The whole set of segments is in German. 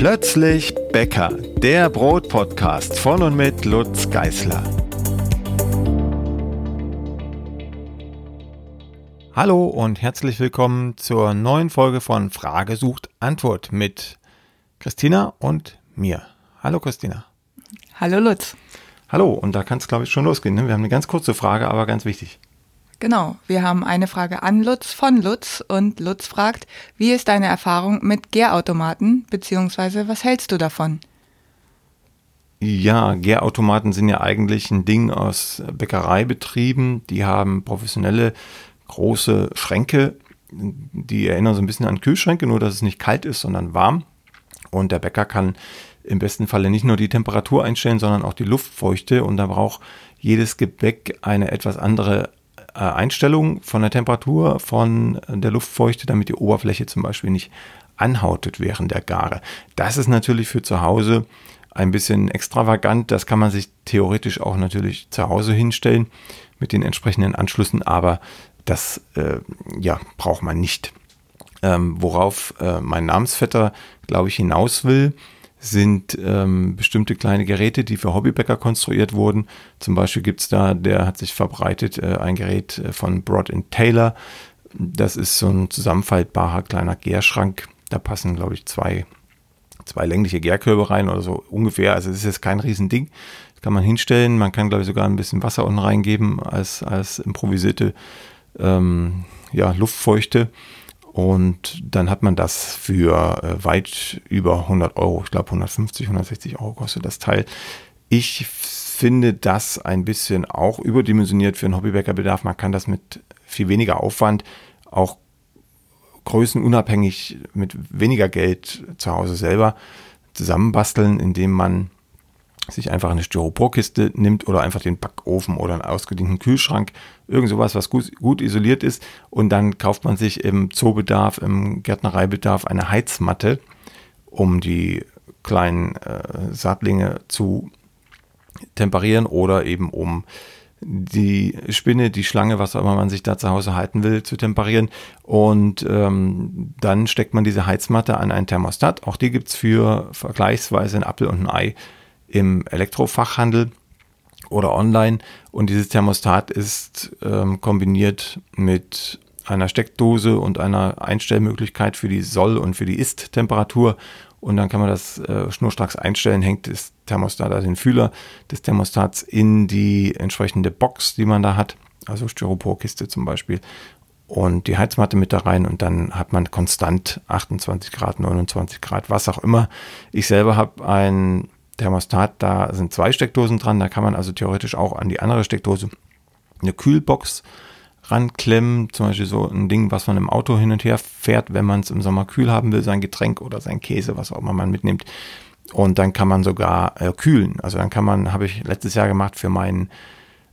Plötzlich Bäcker, der Brotpodcast von und mit Lutz Geißler. Hallo und herzlich willkommen zur neuen Folge von Frage sucht Antwort mit Christina und mir. Hallo Christina. Hallo Lutz. Hallo, und da kann es glaube ich schon losgehen. Ne? Wir haben eine ganz kurze Frage, aber ganz wichtig. Genau, wir haben eine Frage an Lutz von Lutz und Lutz fragt, wie ist deine Erfahrung mit Gärautomaten, beziehungsweise was hältst du davon? Ja, Gärautomaten sind ja eigentlich ein Ding aus Bäckereibetrieben. Die haben professionelle große Schränke, die erinnern so ein bisschen an Kühlschränke, nur dass es nicht kalt ist, sondern warm. Und der Bäcker kann im besten Falle nicht nur die Temperatur einstellen, sondern auch die Luftfeuchte. Und da braucht jedes Gebäck eine etwas andere Einstellung von der Temperatur, von der Luftfeuchte, damit die Oberfläche zum Beispiel nicht anhautet während der Gare. Das ist natürlich für zu Hause ein bisschen extravagant. Das kann man sich theoretisch auch natürlich zu Hause hinstellen mit den entsprechenden Anschlüssen, aber das äh, ja, braucht man nicht. Ähm, worauf äh, mein Namensvetter, glaube ich, hinaus will, sind ähm, bestimmte kleine Geräte, die für Hobbybäcker konstruiert wurden. Zum Beispiel gibt es da, der hat sich verbreitet, äh, ein Gerät äh, von Broad Taylor. Das ist so ein zusammenfaltbarer kleiner Gärschrank. Da passen, glaube ich, zwei, zwei längliche Gärkörbe rein oder so ungefähr. Also es ist jetzt kein Riesending. Das kann man hinstellen. Man kann, glaube ich, sogar ein bisschen Wasser unten reingeben als, als improvisierte ähm, ja, Luftfeuchte. Und dann hat man das für äh, weit über 100 Euro, ich glaube 150, 160 Euro kostet das Teil. Ich finde das ein bisschen auch überdimensioniert für einen Hobbybäckerbedarf. Man kann das mit viel weniger Aufwand auch größenunabhängig mit weniger Geld zu Hause selber zusammenbasteln, indem man sich einfach eine Styroporkiste nimmt oder einfach den Backofen oder einen ausgedienten Kühlschrank, irgend sowas, was gut, gut isoliert ist und dann kauft man sich im Zoobedarf, im Gärtnereibedarf eine Heizmatte, um die kleinen äh, Saatlinge zu temperieren oder eben um die Spinne, die Schlange, was auch immer man sich da zu Hause halten will, zu temperieren. Und ähm, dann steckt man diese Heizmatte an ein Thermostat. Auch die gibt es für vergleichsweise ein Apfel und ein Ei im Elektrofachhandel oder online. Und dieses Thermostat ist ähm, kombiniert mit einer Steckdose und einer Einstellmöglichkeit für die Soll- und für die Ist-Temperatur. Und dann kann man das äh, schnurstracks einstellen, hängt das Thermostat, also den Fühler des Thermostats in die entsprechende Box, die man da hat, also Styroporkiste zum Beispiel, und die Heizmatte mit da rein und dann hat man konstant 28 Grad, 29 Grad, was auch immer. Ich selber habe ein Thermostat, da sind zwei Steckdosen dran, da kann man also theoretisch auch an die andere Steckdose eine Kühlbox ranklemmen, zum Beispiel so ein Ding, was man im Auto hin und her fährt, wenn man es im Sommer kühl haben will, sein Getränk oder sein Käse, was auch immer man mitnimmt. Und dann kann man sogar äh, kühlen. Also dann kann man, habe ich letztes Jahr gemacht für meinen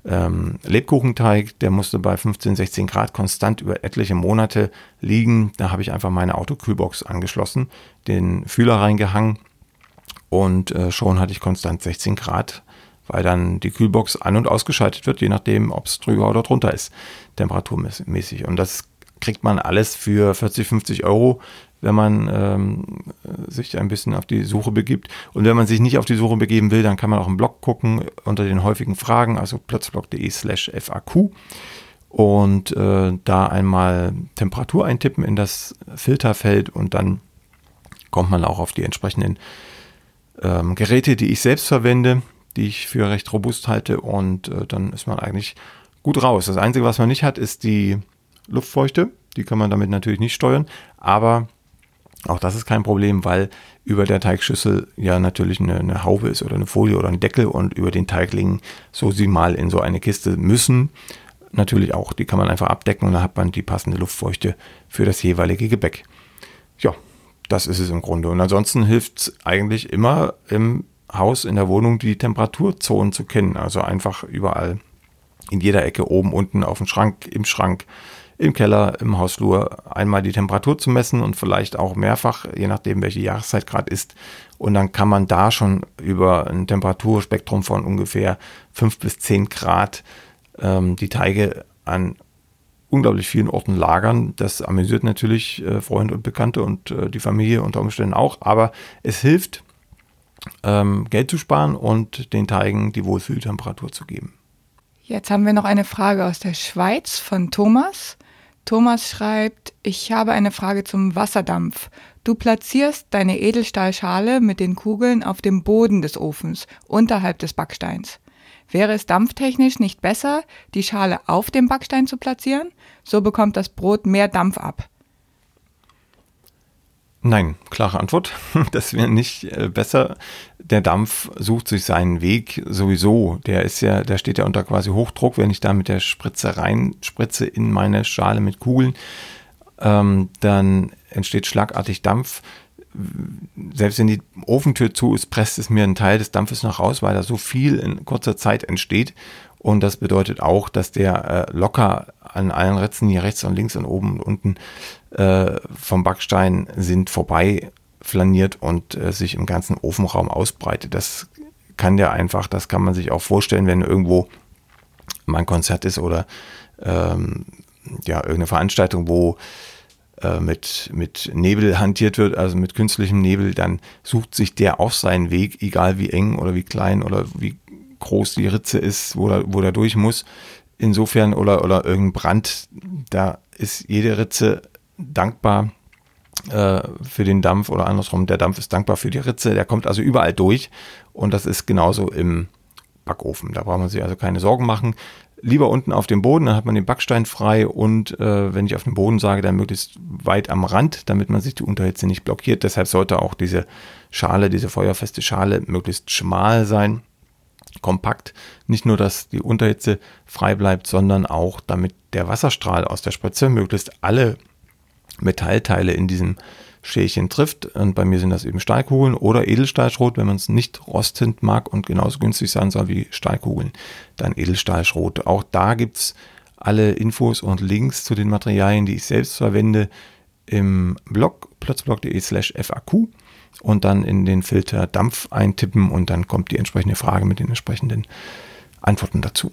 ähm, Lebkuchenteig, der musste bei 15, 16 Grad konstant über etliche Monate liegen. Da habe ich einfach meine Autokühlbox angeschlossen, den Fühler reingehangen und äh, schon hatte ich konstant 16 Grad, weil dann die Kühlbox an- und ausgeschaltet wird, je nachdem, ob es drüber oder drunter ist, temperaturmäßig. Und das kriegt man alles für 40, 50 Euro, wenn man ähm, sich ein bisschen auf die Suche begibt. Und wenn man sich nicht auf die Suche begeben will, dann kann man auch im Blog gucken unter den häufigen Fragen, also plötzblog.de slash FAQ und äh, da einmal Temperatur eintippen in das Filterfeld und dann kommt man auch auf die entsprechenden ähm, Geräte, die ich selbst verwende, die ich für recht robust halte und äh, dann ist man eigentlich gut raus. Das Einzige, was man nicht hat, ist die Luftfeuchte. Die kann man damit natürlich nicht steuern, aber auch das ist kein Problem, weil über der Teigschüssel ja natürlich eine, eine Haube ist oder eine Folie oder ein Deckel und über den Teiglingen, so sie mal in so eine Kiste müssen, natürlich auch. Die kann man einfach abdecken und dann hat man die passende Luftfeuchte für das jeweilige Gebäck. Ja, das ist es im Grunde. Und ansonsten hilft es eigentlich immer im Haus, in der Wohnung die Temperaturzonen zu kennen. Also einfach überall in jeder Ecke, oben, unten, auf dem Schrank, im Schrank, im Keller, im Hausflur einmal die Temperatur zu messen und vielleicht auch mehrfach, je nachdem, welche Jahreszeit gerade ist. Und dann kann man da schon über ein Temperaturspektrum von ungefähr 5 bis 10 Grad ähm, die Teige an unglaublich vielen Orten lagern. Das amüsiert natürlich äh, Freunde und Bekannte und äh, die Familie unter Umständen auch, aber es hilft, ähm, Geld zu sparen und den Teigen die Wohlfühltemperatur zu geben. Jetzt haben wir noch eine Frage aus der Schweiz von Thomas. Thomas schreibt, ich habe eine Frage zum Wasserdampf. Du platzierst deine Edelstahlschale mit den Kugeln auf dem Boden des Ofens, unterhalb des Backsteins. Wäre es dampftechnisch nicht besser, die Schale auf dem Backstein zu platzieren? So bekommt das Brot mehr Dampf ab. Nein, klare Antwort. Das wäre nicht äh, besser. Der Dampf sucht sich seinen Weg sowieso. Der ist ja, der steht ja unter quasi Hochdruck. Wenn ich da mit der Spritze rein spritze in meine Schale mit Kugeln, ähm, dann entsteht schlagartig Dampf. Selbst wenn die Ofentür zu ist, presst es mir einen Teil des Dampfes noch raus, weil da so viel in kurzer Zeit entsteht. Und das bedeutet auch, dass der äh, locker an allen Ritzen hier rechts und links und oben und unten äh, vom Backstein sind vorbei flaniert und äh, sich im ganzen Ofenraum ausbreitet. Das kann der einfach, das kann man sich auch vorstellen, wenn irgendwo mal ein Konzert ist oder ähm, ja, irgendeine Veranstaltung, wo äh, mit, mit Nebel hantiert wird, also mit künstlichem Nebel, dann sucht sich der auch seinen Weg, egal wie eng oder wie klein oder wie groß die Ritze ist, wo er, wo der durch muss. Insofern, oder, oder irgendein Brand, da ist jede Ritze dankbar äh, für den Dampf oder andersrum, der Dampf ist dankbar für die Ritze, der kommt also überall durch und das ist genauso im Backofen. Da braucht man sich also keine Sorgen machen. Lieber unten auf dem Boden, dann hat man den Backstein frei und äh, wenn ich auf dem Boden sage, dann möglichst weit am Rand, damit man sich die Unterhitze nicht blockiert. Deshalb sollte auch diese Schale, diese feuerfeste Schale möglichst schmal sein kompakt. Nicht nur, dass die Unterhitze frei bleibt, sondern auch, damit der Wasserstrahl aus der Spritze möglichst alle Metallteile in diesem Schälchen trifft. Und bei mir sind das eben Stahlkugeln oder Edelstahlschrot, wenn man es nicht rostend mag und genauso günstig sein soll wie Stahlkugeln, dann Edelstahlschrot. Auch da gibt es alle Infos und Links zu den Materialien, die ich selbst verwende, im Blog plötzblog.de slash FAQ und dann in den Filter Dampf eintippen und dann kommt die entsprechende Frage mit den entsprechenden Antworten dazu.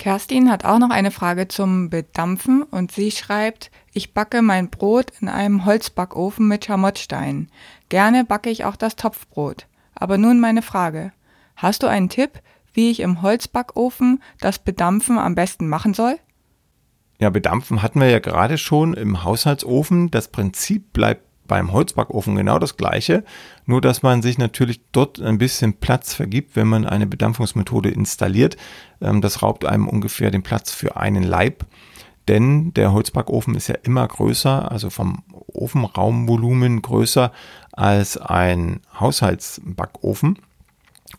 Kerstin hat auch noch eine Frage zum Bedampfen und sie schreibt, ich backe mein Brot in einem Holzbackofen mit Schamottsteinen. Gerne backe ich auch das Topfbrot. Aber nun meine Frage. Hast du einen Tipp, wie ich im Holzbackofen das Bedampfen am besten machen soll? Ja, Bedampfen hatten wir ja gerade schon im Haushaltsofen. Das Prinzip bleibt beim Holzbackofen genau das gleiche, nur dass man sich natürlich dort ein bisschen Platz vergibt, wenn man eine Bedampfungsmethode installiert. Ähm, das raubt einem ungefähr den Platz für einen Leib, denn der Holzbackofen ist ja immer größer, also vom Ofenraumvolumen größer als ein Haushaltsbackofen.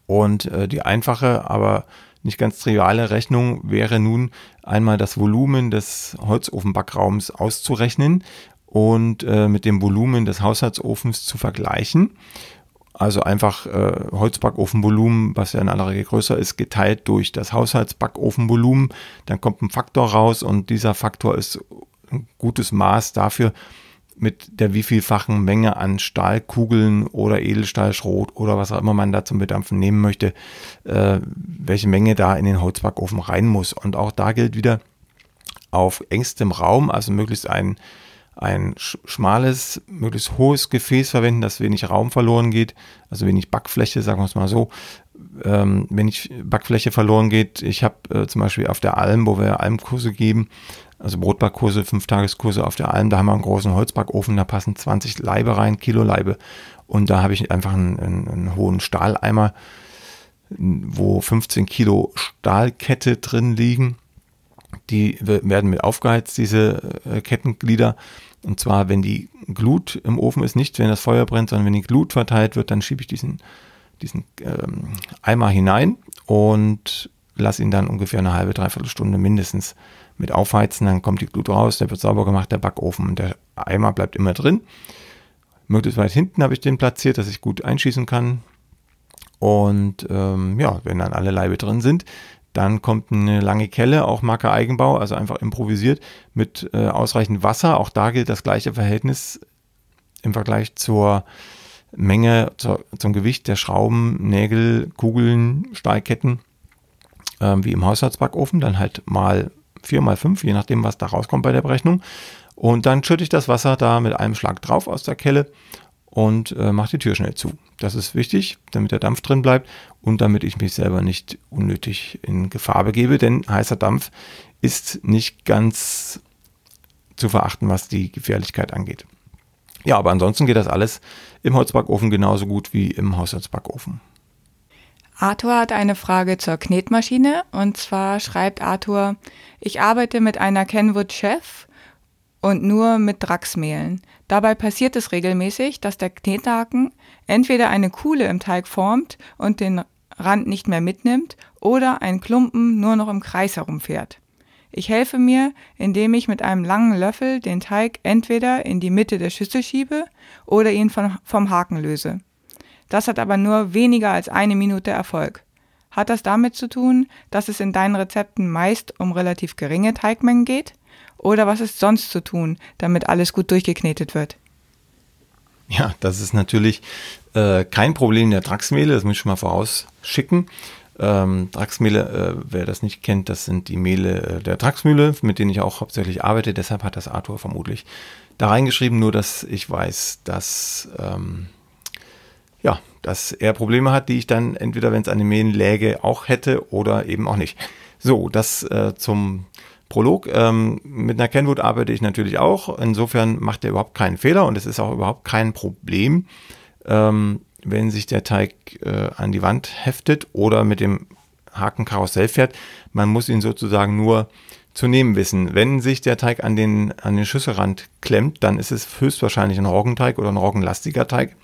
Und äh, die einfache, aber nicht ganz triviale Rechnung wäre nun einmal das Volumen des Holzofenbackraums auszurechnen und äh, mit dem Volumen des Haushaltsofens zu vergleichen. Also einfach äh, Holzbackofenvolumen, was ja in aller Regel größer ist, geteilt durch das Haushaltsbackofenvolumen. Dann kommt ein Faktor raus und dieser Faktor ist ein gutes Maß dafür, mit der wievielfachen Menge an Stahlkugeln oder Edelstahlschrot oder was auch immer man da zum Bedampfen nehmen möchte, äh, welche Menge da in den Holzbackofen rein muss. Und auch da gilt wieder auf engstem Raum, also möglichst ein ein schmales, möglichst hohes Gefäß verwenden, dass wenig Raum verloren geht, also wenig Backfläche, sagen wir es mal so. Ähm, wenig Backfläche verloren geht. Ich habe äh, zum Beispiel auf der Alm, wo wir Almkurse geben, also Brotbackkurse, Fünftageskurse auf der Alm, da haben wir einen großen Holzbackofen, da passen 20 Leibe rein, Kilo Leibe. Und da habe ich einfach einen, einen, einen hohen Stahleimer, wo 15 Kilo Stahlkette drin liegen die werden mit aufgeheizt, diese äh, Kettenglieder. Und zwar, wenn die Glut im Ofen ist, nicht wenn das Feuer brennt, sondern wenn die Glut verteilt wird, dann schiebe ich diesen, diesen ähm, Eimer hinein und lasse ihn dann ungefähr eine halbe, dreiviertel Stunde mindestens mit aufheizen. Dann kommt die Glut raus, der wird sauber gemacht, der Backofen und der Eimer bleibt immer drin. Möglichst weit hinten habe ich den platziert, dass ich gut einschießen kann. Und ähm, ja, wenn dann alle Leibe drin sind, dann kommt eine lange Kelle, auch Marke Eigenbau, also einfach improvisiert mit äh, ausreichend Wasser. Auch da gilt das gleiche Verhältnis im Vergleich zur Menge, zur, zum Gewicht der Schrauben, Nägel, Kugeln, Stahlketten, äh, wie im Haushaltsbackofen. Dann halt mal 4 mal 5, je nachdem, was da rauskommt bei der Berechnung. Und dann schütte ich das Wasser da mit einem Schlag drauf aus der Kelle und äh, mache die Tür schnell zu. Das ist wichtig, damit der Dampf drin bleibt und damit ich mich selber nicht unnötig in Gefahr begebe, denn heißer Dampf ist nicht ganz zu verachten, was die Gefährlichkeit angeht. Ja, aber ansonsten geht das alles im Holzbackofen genauso gut wie im Haushaltsbackofen. Arthur hat eine Frage zur Knetmaschine und zwar schreibt Arthur, ich arbeite mit einer Kenwood Chef und nur mit Draxmehlen. Dabei passiert es regelmäßig, dass der Knethaken entweder eine Kuhle im Teig formt und den Rand nicht mehr mitnimmt oder ein Klumpen nur noch im Kreis herumfährt. Ich helfe mir, indem ich mit einem langen Löffel den Teig entweder in die Mitte der Schüssel schiebe oder ihn von, vom Haken löse. Das hat aber nur weniger als eine Minute Erfolg. Hat das damit zu tun, dass es in deinen Rezepten meist um relativ geringe Teigmengen geht? Oder was ist sonst zu tun, damit alles gut durchgeknetet wird? Ja, das ist natürlich äh, kein Problem der Draxmehle, das muss ich schon mal vorausschicken. Ähm, Draxmehle, äh, wer das nicht kennt, das sind die Mehle äh, der Draxmühle, mit denen ich auch hauptsächlich arbeite. Deshalb hat das Arthur vermutlich da reingeschrieben, nur dass ich weiß, dass, ähm, ja, dass er Probleme hat, die ich dann entweder, wenn es an den Mehlen läge, auch hätte oder eben auch nicht. So, das äh, zum Prolog. Ähm, mit einer Kenwood arbeite ich natürlich auch. Insofern macht er überhaupt keinen Fehler und es ist auch überhaupt kein Problem. Ähm, wenn sich der Teig äh, an die Wand heftet oder mit dem Hakenkarussell fährt. Man muss ihn sozusagen nur zu nehmen wissen. Wenn sich der Teig an den, an den Schüsselrand klemmt, dann ist es höchstwahrscheinlich ein Roggenteig oder ein roggenlastiger Teig,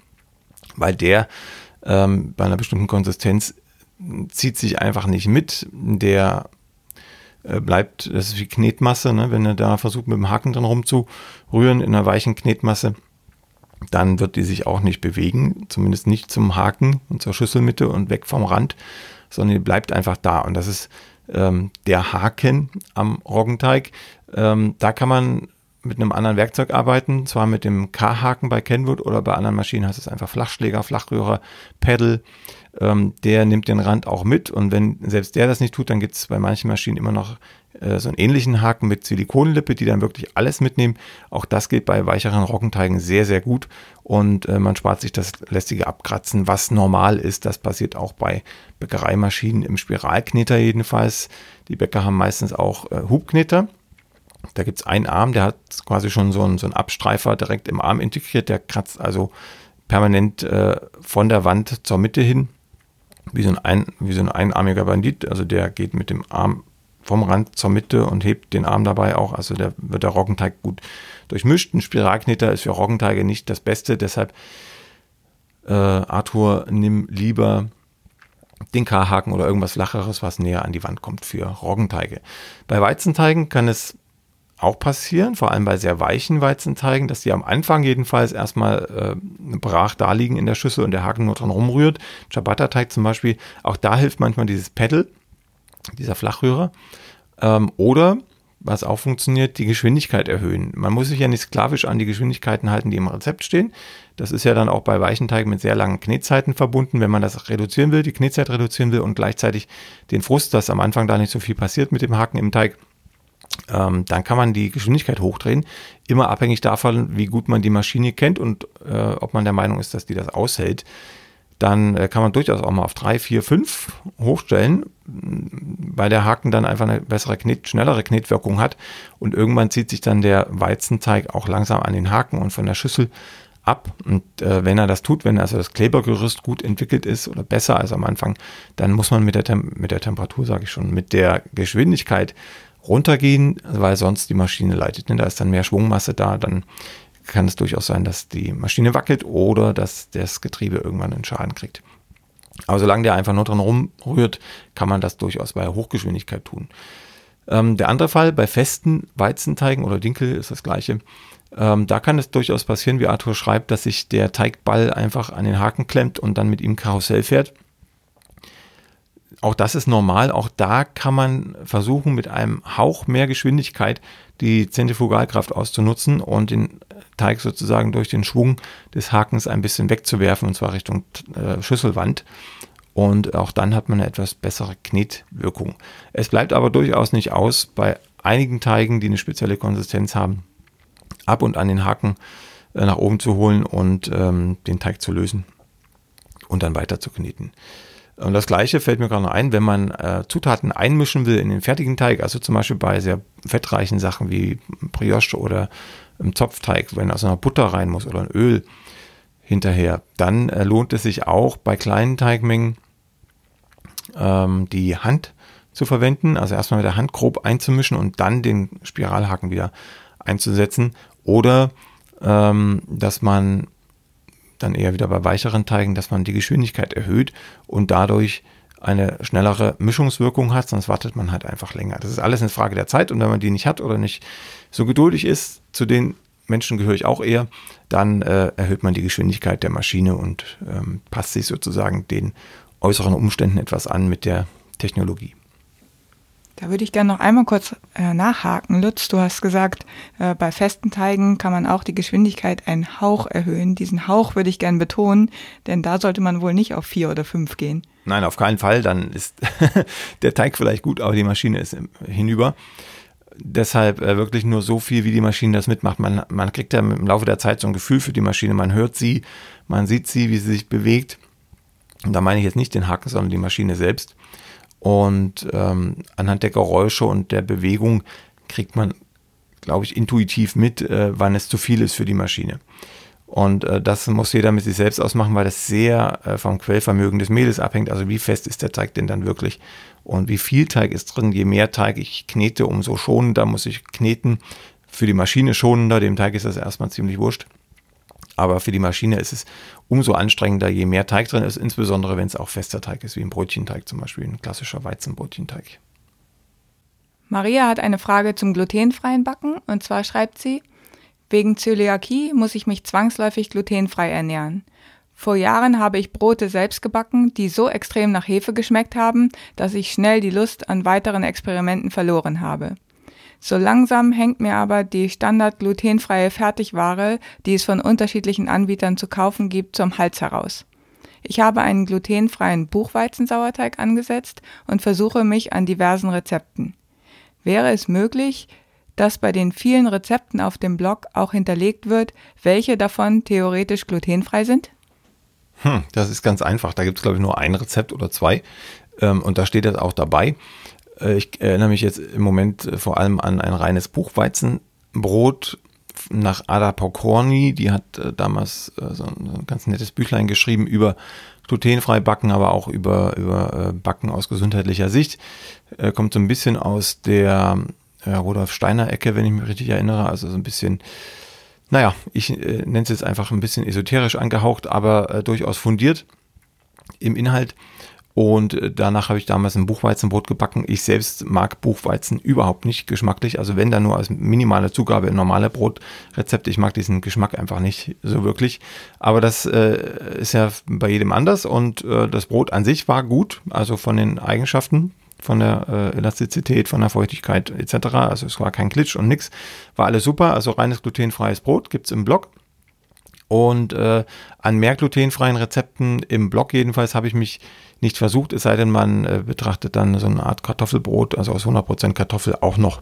weil der ähm, bei einer bestimmten Konsistenz zieht sich einfach nicht mit. Der bleibt, das ist wie Knetmasse, ne? wenn er da versucht mit dem Haken dran rumzurühren in einer weichen Knetmasse, dann wird die sich auch nicht bewegen, zumindest nicht zum Haken und zur Schüsselmitte und weg vom Rand, sondern die bleibt einfach da. Und das ist ähm, der Haken am Roggenteig. Ähm, da kann man mit einem anderen Werkzeug arbeiten, zwar mit dem K-Haken bei Kenwood oder bei anderen Maschinen heißt es einfach Flachschläger, Flachröhrer, Pedal. Ähm, der nimmt den Rand auch mit und wenn selbst der das nicht tut, dann gibt es bei manchen Maschinen immer noch äh, so einen ähnlichen Haken mit Silikonlippe, die dann wirklich alles mitnehmen. Auch das geht bei weicheren Roggenteigen sehr, sehr gut und äh, man spart sich das lästige Abkratzen, was normal ist. Das passiert auch bei Bäckereimaschinen im Spiralkneter jedenfalls. Die Bäcker haben meistens auch äh, Hubkneter. Da gibt es einen Arm, der hat quasi schon so einen, so einen Abstreifer direkt im Arm integriert. Der kratzt also permanent äh, von der Wand zur Mitte hin, wie so, ein, wie so ein einarmiger Bandit. Also der geht mit dem Arm vom Rand zur Mitte und hebt den Arm dabei auch. Also da wird der Roggenteig gut durchmischt. Ein Spiralkneter ist für Roggenteige nicht das Beste, deshalb äh, Arthur, nimm lieber den K-Haken oder irgendwas Flacheres, was näher an die Wand kommt für Roggenteige. Bei Weizenteigen kann es auch passieren, vor allem bei sehr weichen Weizenteigen, dass die am Anfang jedenfalls erstmal äh, brach da liegen in der Schüssel und der Haken nur dran rumrührt. Ciabatta-Teig zum Beispiel, auch da hilft manchmal dieses Pedal dieser Flachrührer. Ähm, oder, was auch funktioniert, die Geschwindigkeit erhöhen. Man muss sich ja nicht sklavisch an die Geschwindigkeiten halten, die im Rezept stehen. Das ist ja dann auch bei weichen Teigen mit sehr langen Knetzeiten verbunden. Wenn man das reduzieren will, die Knetzeit reduzieren will und gleichzeitig den Frust, dass am Anfang da nicht so viel passiert mit dem Haken im Teig, ähm, dann kann man die Geschwindigkeit hochdrehen, immer abhängig davon, wie gut man die Maschine kennt und äh, ob man der Meinung ist, dass die das aushält. Dann äh, kann man durchaus auch mal auf 3, 4, 5 hochstellen, weil der Haken dann einfach eine bessere, Knet, schnellere Knetwirkung hat. Und irgendwann zieht sich dann der Weizenteig auch langsam an den Haken und von der Schüssel ab. Und äh, wenn er das tut, wenn also das Klebergerüst gut entwickelt ist oder besser als am Anfang, dann muss man mit der, Tem mit der Temperatur, sage ich schon, mit der Geschwindigkeit runtergehen, weil sonst die Maschine leitet. Da ist dann mehr Schwungmasse da, dann kann es durchaus sein, dass die Maschine wackelt oder dass das Getriebe irgendwann einen Schaden kriegt. Aber solange der einfach nur dran rumrührt, kann man das durchaus bei Hochgeschwindigkeit tun. Ähm, der andere Fall, bei festen Weizenteigen oder Dinkel ist das gleiche. Ähm, da kann es durchaus passieren, wie Arthur schreibt, dass sich der Teigball einfach an den Haken klemmt und dann mit ihm Karussell fährt. Auch das ist normal. Auch da kann man versuchen, mit einem Hauch mehr Geschwindigkeit die Zentrifugalkraft auszunutzen und den Teig sozusagen durch den Schwung des Hakens ein bisschen wegzuwerfen, und zwar Richtung äh, Schüsselwand. Und auch dann hat man eine etwas bessere Knetwirkung. Es bleibt aber durchaus nicht aus, bei einigen Teigen, die eine spezielle Konsistenz haben, ab und an den Haken äh, nach oben zu holen und ähm, den Teig zu lösen und dann weiter zu kneten. Und das gleiche fällt mir gerade noch ein, wenn man äh, Zutaten einmischen will in den fertigen Teig, also zum Beispiel bei sehr fettreichen Sachen wie Brioche oder im Zopfteig, wenn also noch Butter rein muss oder ein Öl hinterher, dann äh, lohnt es sich auch bei kleinen Teigmengen ähm, die Hand zu verwenden, also erstmal mit der Hand grob einzumischen und dann den Spiralhaken wieder einzusetzen. Oder ähm, dass man dann eher wieder bei weicheren Teigen, dass man die Geschwindigkeit erhöht und dadurch eine schnellere Mischungswirkung hat, sonst wartet man halt einfach länger. Das ist alles eine Frage der Zeit und wenn man die nicht hat oder nicht so geduldig ist, zu den Menschen gehöre ich auch eher, dann äh, erhöht man die Geschwindigkeit der Maschine und ähm, passt sich sozusagen den äußeren Umständen etwas an mit der Technologie. Da würde ich gerne noch einmal kurz äh, nachhaken. Lutz, du hast gesagt, äh, bei festen Teigen kann man auch die Geschwindigkeit einen Hauch erhöhen. Diesen Hauch würde ich gerne betonen, denn da sollte man wohl nicht auf vier oder fünf gehen. Nein, auf keinen Fall. Dann ist der Teig vielleicht gut, aber die Maschine ist hinüber. Deshalb äh, wirklich nur so viel, wie die Maschine das mitmacht. Man, man kriegt ja im Laufe der Zeit so ein Gefühl für die Maschine. Man hört sie, man sieht sie, wie sie sich bewegt. Und da meine ich jetzt nicht den Haken, sondern die Maschine selbst. Und ähm, anhand der Geräusche und der Bewegung kriegt man, glaube ich, intuitiv mit, äh, wann es zu viel ist für die Maschine. Und äh, das muss jeder mit sich selbst ausmachen, weil das sehr äh, vom Quellvermögen des Mehles abhängt. Also wie fest ist der Teig denn dann wirklich? Und wie viel Teig ist drin? Je mehr Teig ich knete, umso schonender muss ich kneten. Für die Maschine schonender, dem Teig ist das erstmal ziemlich wurscht. Aber für die Maschine ist es umso anstrengender, je mehr Teig drin ist, insbesondere wenn es auch fester Teig ist, wie ein Brötchenteig zum Beispiel, ein klassischer Weizenbrötchenteig. Maria hat eine Frage zum glutenfreien Backen und zwar schreibt sie, wegen Zöliakie muss ich mich zwangsläufig glutenfrei ernähren. Vor Jahren habe ich Brote selbst gebacken, die so extrem nach Hefe geschmeckt haben, dass ich schnell die Lust an weiteren Experimenten verloren habe. So langsam hängt mir aber die standard glutenfreie Fertigware, die es von unterschiedlichen Anbietern zu kaufen gibt, zum Hals heraus. Ich habe einen glutenfreien Buchweizensauerteig angesetzt und versuche mich an diversen Rezepten. Wäre es möglich, dass bei den vielen Rezepten auf dem Blog auch hinterlegt wird, welche davon theoretisch glutenfrei sind? Hm, das ist ganz einfach. Da gibt es, glaube ich, nur ein Rezept oder zwei. Ähm, und da steht das auch dabei. Äh, ich erinnere mich jetzt im Moment äh, vor allem an ein reines Buchweizenbrot nach Ada Pokorny. Die hat äh, damals so ein ganz nettes Büchlein geschrieben über glutenfrei Backen, aber auch über, über Backen aus gesundheitlicher Sicht. Kommt so ein bisschen aus der Rudolf Steiner Ecke, wenn ich mich richtig erinnere. Also so ein bisschen, naja, ich nenne es jetzt einfach ein bisschen esoterisch angehaucht, aber durchaus fundiert im Inhalt. Und äh, danach habe ich damals ein Buchweizenbrot gebacken. Ich selbst mag Buchweizen überhaupt nicht geschmacklich. Also wenn da nur als minimale Zugabe in normale Brotrezepte. Ich mag diesen Geschmack einfach nicht so wirklich. Aber das äh, ist ja bei jedem anders. Und äh, das Brot an sich war gut. Also von den Eigenschaften, von der äh, Elastizität, von der Feuchtigkeit etc. Also es war kein Glitch und nix. War alles super. Also reines glutenfreies Brot gibt es im Blog. Und äh, an mehr glutenfreien Rezepten im Blog jedenfalls habe ich mich nicht versucht, es sei denn, man äh, betrachtet dann so eine Art Kartoffelbrot, also aus 100% Kartoffel auch noch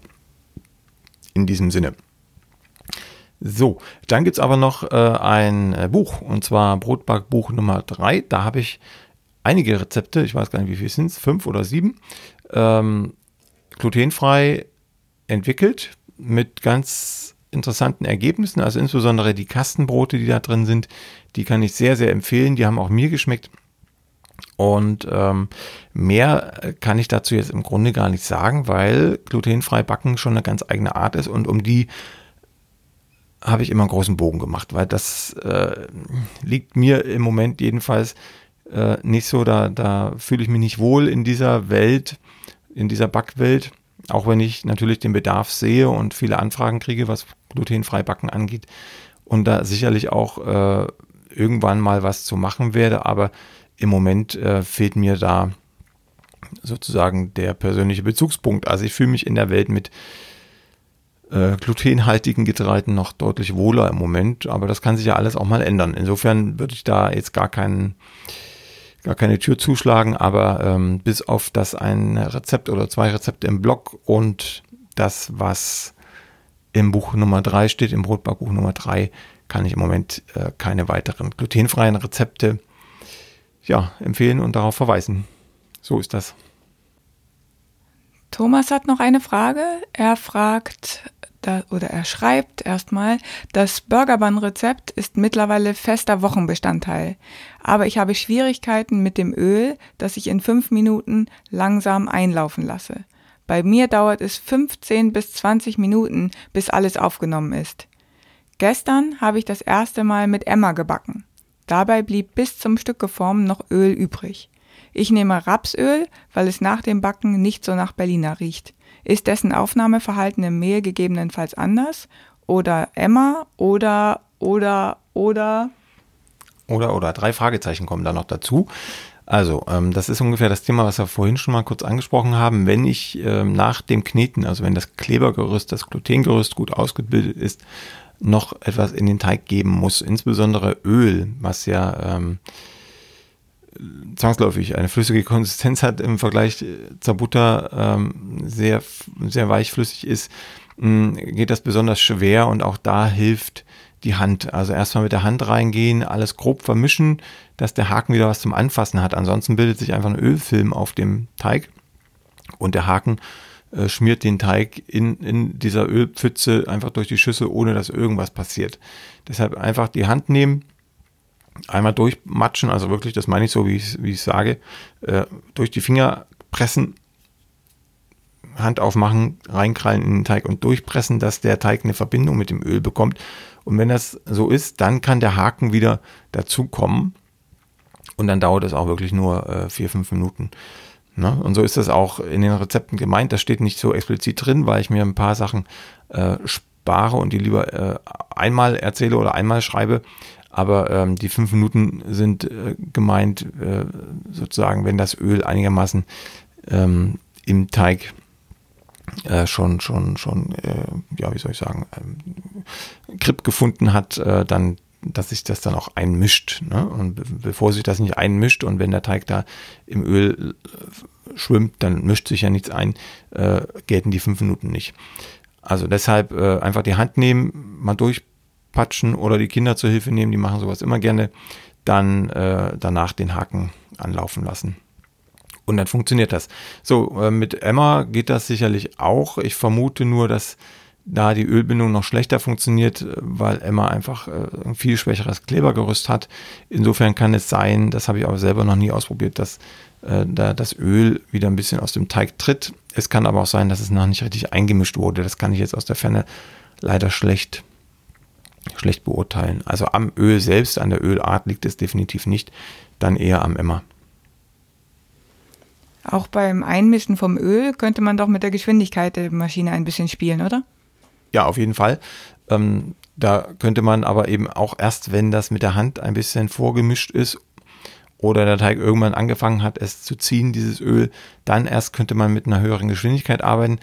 in diesem Sinne. So, dann gibt es aber noch äh, ein äh, Buch, und zwar Brotbackbuch Nummer 3. Da habe ich einige Rezepte, ich weiß gar nicht, wie viele sind es, fünf oder sieben, ähm, glutenfrei entwickelt mit ganz interessanten Ergebnissen. Also insbesondere die Kastenbrote, die da drin sind, die kann ich sehr, sehr empfehlen. Die haben auch mir geschmeckt. Und ähm, mehr kann ich dazu jetzt im Grunde gar nicht sagen, weil glutenfrei backen schon eine ganz eigene Art ist und um die habe ich immer einen großen Bogen gemacht, weil das äh, liegt mir im Moment jedenfalls äh, nicht so, da, da fühle ich mich nicht wohl in dieser Welt, in dieser Backwelt, auch wenn ich natürlich den Bedarf sehe und viele Anfragen kriege, was glutenfrei backen angeht und da sicherlich auch äh, irgendwann mal was zu machen werde, aber im Moment äh, fehlt mir da sozusagen der persönliche Bezugspunkt. Also ich fühle mich in der Welt mit äh, glutenhaltigen Getreiden noch deutlich wohler im Moment, aber das kann sich ja alles auch mal ändern. Insofern würde ich da jetzt gar keinen gar keine Tür zuschlagen, aber ähm, bis auf das ein Rezept oder zwei Rezepte im Blog und das, was im Buch Nummer 3 steht, im Brotbackbuch Nummer 3, kann ich im Moment äh, keine weiteren glutenfreien Rezepte ja, empfehlen und darauf verweisen. So ist das. Thomas hat noch eine Frage. Er fragt oder er schreibt erstmal, das Burgerbun-Rezept ist mittlerweile fester Wochenbestandteil. Aber ich habe Schwierigkeiten mit dem Öl, das ich in fünf Minuten langsam einlaufen lasse. Bei mir dauert es 15 bis 20 Minuten, bis alles aufgenommen ist. Gestern habe ich das erste Mal mit Emma gebacken. Dabei blieb bis zum Stückeform noch Öl übrig. Ich nehme Rapsöl, weil es nach dem Backen nicht so nach Berliner riecht. Ist dessen Aufnahmeverhalten im Mehl gegebenenfalls anders? Oder Emma? Oder, oder, oder? Oder, oder. Drei Fragezeichen kommen da noch dazu. Also, ähm, das ist ungefähr das Thema, was wir vorhin schon mal kurz angesprochen haben. Wenn ich ähm, nach dem Kneten, also wenn das Klebergerüst, das Glutengerüst gut ausgebildet ist, noch etwas in den Teig geben muss, insbesondere Öl, was ja ähm, zwangsläufig eine flüssige Konsistenz hat im Vergleich zur Butter, ähm, sehr, sehr weichflüssig ist, mh, geht das besonders schwer und auch da hilft die Hand. Also erstmal mit der Hand reingehen, alles grob vermischen, dass der Haken wieder was zum Anfassen hat. Ansonsten bildet sich einfach ein Ölfilm auf dem Teig und der Haken äh, schmiert den Teig in, in dieser Ölpfütze einfach durch die Schüssel, ohne dass irgendwas passiert. Deshalb einfach die Hand nehmen, einmal durchmatschen, also wirklich, das meine ich so, wie ich es sage, äh, durch die Finger pressen, Hand aufmachen, reinkrallen in den Teig und durchpressen, dass der Teig eine Verbindung mit dem Öl bekommt. Und wenn das so ist, dann kann der Haken wieder dazukommen. Und dann dauert es auch wirklich nur äh, vier, fünf Minuten. Ne? Und so ist das auch in den Rezepten gemeint. Das steht nicht so explizit drin, weil ich mir ein paar Sachen äh, spare und die lieber äh, einmal erzähle oder einmal schreibe. Aber ähm, die fünf Minuten sind äh, gemeint, äh, sozusagen, wenn das Öl einigermaßen ähm, im Teig äh, schon, schon, schon, äh, ja, wie soll ich sagen, ähm, Grip gefunden hat, dann, dass sich das dann auch einmischt. Ne? Und be bevor sich das nicht einmischt und wenn der Teig da im Öl äh, schwimmt, dann mischt sich ja nichts ein, äh, gelten die fünf Minuten nicht. Also deshalb äh, einfach die Hand nehmen, mal durch patschen oder die Kinder zur Hilfe nehmen, die machen sowas immer gerne, dann äh, danach den Haken anlaufen lassen. Und dann funktioniert das. So, äh, mit Emma geht das sicherlich auch. Ich vermute nur, dass da die Ölbindung noch schlechter funktioniert, äh, weil Emma einfach äh, ein viel schwächeres Klebergerüst hat. Insofern kann es sein, das habe ich aber selber noch nie ausprobiert, dass äh, da das Öl wieder ein bisschen aus dem Teig tritt. Es kann aber auch sein, dass es noch nicht richtig eingemischt wurde. Das kann ich jetzt aus der Ferne leider schlecht schlecht beurteilen. Also am Öl selbst, an der Ölart liegt es definitiv nicht, dann eher am Emmer. Auch beim Einmischen vom Öl könnte man doch mit der Geschwindigkeit der Maschine ein bisschen spielen, oder? Ja, auf jeden Fall. Ähm, da könnte man aber eben auch erst, wenn das mit der Hand ein bisschen vorgemischt ist oder der Teig irgendwann angefangen hat, es zu ziehen, dieses Öl, dann erst könnte man mit einer höheren Geschwindigkeit arbeiten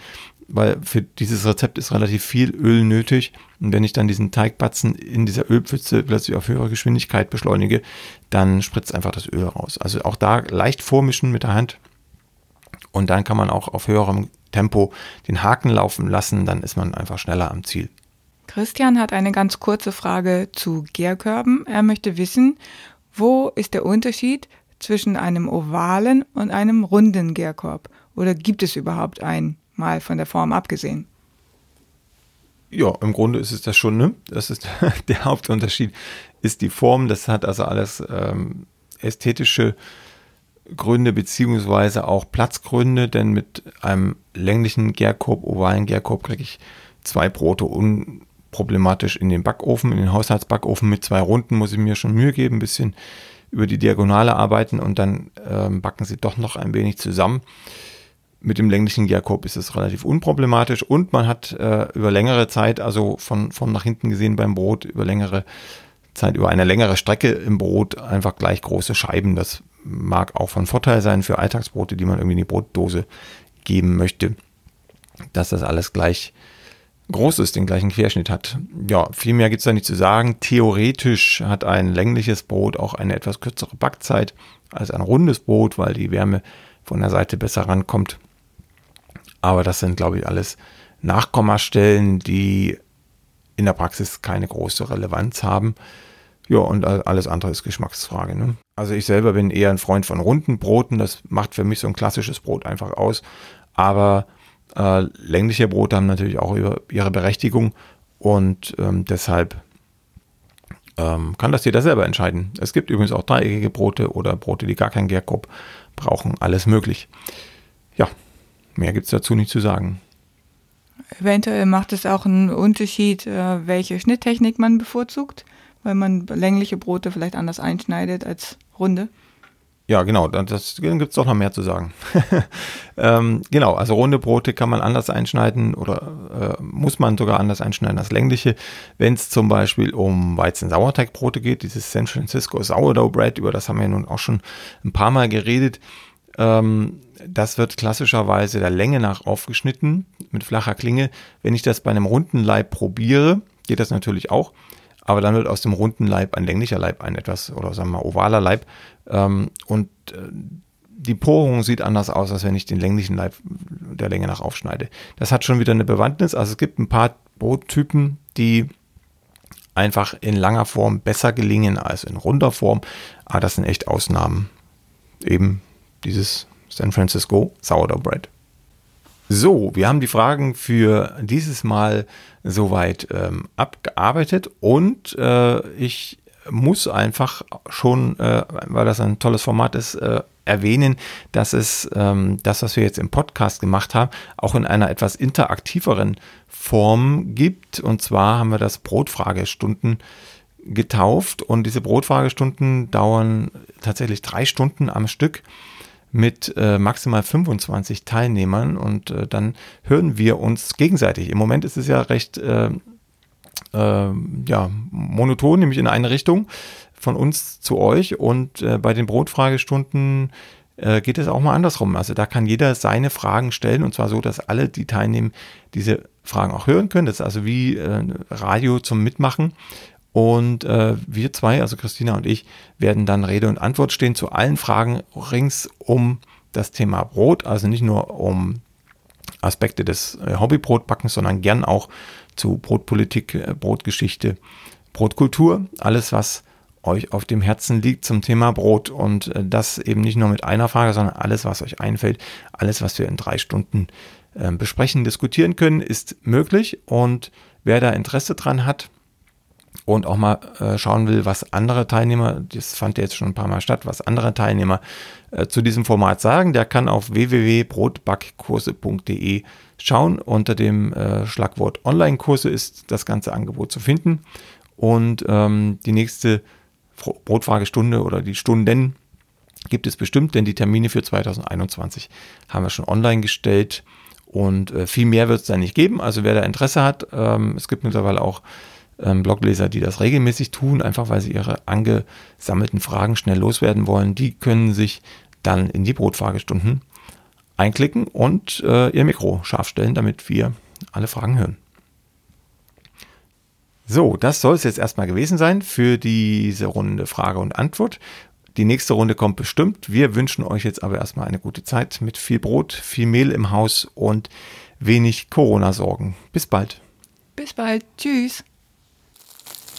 weil für dieses Rezept ist relativ viel Öl nötig. Und wenn ich dann diesen Teigbatzen in dieser Ölpfütze plötzlich auf höhere Geschwindigkeit beschleunige, dann spritzt einfach das Öl raus. Also auch da leicht vormischen mit der Hand. Und dann kann man auch auf höherem Tempo den Haken laufen lassen, dann ist man einfach schneller am Ziel. Christian hat eine ganz kurze Frage zu Gärkörben. Er möchte wissen, wo ist der Unterschied zwischen einem ovalen und einem runden Gärkorb? Oder gibt es überhaupt einen? mal von der Form abgesehen. Ja, im Grunde ist es das schon, ne? Das ist der Hauptunterschied, ist die Form. Das hat also alles ähm, ästhetische Gründe beziehungsweise auch Platzgründe, denn mit einem länglichen Gärkorb, ovalen Gärkorb kriege ich zwei Brote unproblematisch in den Backofen, in den Haushaltsbackofen. Mit zwei Runden muss ich mir schon Mühe geben, ein bisschen über die Diagonale arbeiten und dann ähm, backen sie doch noch ein wenig zusammen. Mit dem länglichen Jakob ist es relativ unproblematisch und man hat äh, über längere Zeit, also von, von nach hinten gesehen beim Brot, über längere Zeit, über eine längere Strecke im Brot einfach gleich große Scheiben. Das mag auch von Vorteil sein für Alltagsbrote, die man irgendwie in die Brotdose geben möchte, dass das alles gleich groß ist, den gleichen Querschnitt hat. Ja, viel mehr gibt es da nicht zu sagen. Theoretisch hat ein längliches Brot auch eine etwas kürzere Backzeit als ein rundes Brot, weil die Wärme von der Seite besser rankommt. Aber das sind, glaube ich, alles Nachkommastellen, die in der Praxis keine große Relevanz haben. Ja, und alles andere ist Geschmacksfrage. Ne? Also ich selber bin eher ein Freund von runden Broten. Das macht für mich so ein klassisches Brot einfach aus. Aber äh, längliche Brote haben natürlich auch ihre Berechtigung und ähm, deshalb ähm, kann das jeder selber entscheiden. Es gibt übrigens auch dreieckige Brote oder Brote, die gar keinen Gärkorb brauchen. Alles möglich. Ja, mehr gibt es dazu nicht zu sagen. Eventuell macht es auch einen Unterschied, äh, welche Schnitttechnik man bevorzugt, weil man längliche Brote vielleicht anders einschneidet als runde. Ja, genau, das gibt es doch noch mehr zu sagen. ähm, genau, also runde Brote kann man anders einschneiden oder äh, muss man sogar anders einschneiden als längliche. Wenn es zum Beispiel um Weizen-Sauerteigbrote geht, dieses San Francisco Sourdough Bread, über das haben wir nun auch schon ein paar Mal geredet, ähm, das wird klassischerweise der Länge nach aufgeschnitten mit flacher Klinge. Wenn ich das bei einem runden Leib probiere, geht das natürlich auch aber dann wird aus dem runden Leib ein länglicher Leib, ein etwas, oder sagen wir mal, ovaler Leib. Ähm, und äh, die Porung sieht anders aus, als wenn ich den länglichen Leib der Länge nach aufschneide. Das hat schon wieder eine Bewandtnis. Also es gibt ein paar Brottypen, die einfach in langer Form besser gelingen als in runder Form. Aber das sind echt Ausnahmen. Eben dieses San Francisco Sourdough Bread. So, wir haben die Fragen für dieses Mal soweit ähm, abgearbeitet und äh, ich muss einfach schon, äh, weil das ein tolles Format ist, äh, erwähnen, dass es ähm, das, was wir jetzt im Podcast gemacht haben, auch in einer etwas interaktiveren Form gibt. Und zwar haben wir das Brotfragestunden getauft und diese Brotfragestunden dauern tatsächlich drei Stunden am Stück mit äh, maximal 25 Teilnehmern und äh, dann hören wir uns gegenseitig. Im Moment ist es ja recht äh, äh ja, monoton, nämlich in eine Richtung von uns zu euch und äh, bei den Brotfragestunden äh, geht es auch mal andersrum. Also da kann jeder seine Fragen stellen und zwar so, dass alle, die teilnehmen, diese Fragen auch hören können. Das ist also wie Radio zum Mitmachen und äh, wir zwei, also Christina und ich, werden dann Rede und Antwort stehen zu allen Fragen rings um das Thema Brot, also nicht nur um Aspekte des äh, Hobbybrotbackens, sondern gern auch zu Brotpolitik, äh, Brotgeschichte, Brotkultur, alles was euch auf dem Herzen liegt zum Thema Brot. Und äh, das eben nicht nur mit einer Frage, sondern alles, was euch einfällt, alles, was wir in drei Stunden besprechen, diskutieren können, ist möglich. Und wer da Interesse dran hat, und auch mal äh, schauen will, was andere Teilnehmer, das fand jetzt schon ein paar Mal statt, was andere Teilnehmer äh, zu diesem Format sagen, der kann auf www.brotbackkurse.de schauen. Unter dem äh, Schlagwort Online-Kurse ist das ganze Angebot zu finden. Und ähm, die nächste Brotfragestunde oder die Stunden gibt es bestimmt, denn die Termine für 2021 haben wir schon online gestellt. Und äh, viel mehr wird es da nicht geben. Also wer da Interesse hat, ähm, es gibt mittlerweile auch ähm, Blogleser, die das regelmäßig tun, einfach weil sie ihre angesammelten Fragen schnell loswerden wollen, die können sich dann in die Brotfragestunden einklicken und äh, ihr Mikro scharf stellen, damit wir alle Fragen hören. So, das soll es jetzt erstmal gewesen sein für diese Runde Frage und Antwort. Die nächste Runde kommt bestimmt. Wir wünschen euch jetzt aber erstmal eine gute Zeit mit viel Brot, viel Mehl im Haus und wenig Corona-Sorgen. Bis bald. Bis bald. Tschüss.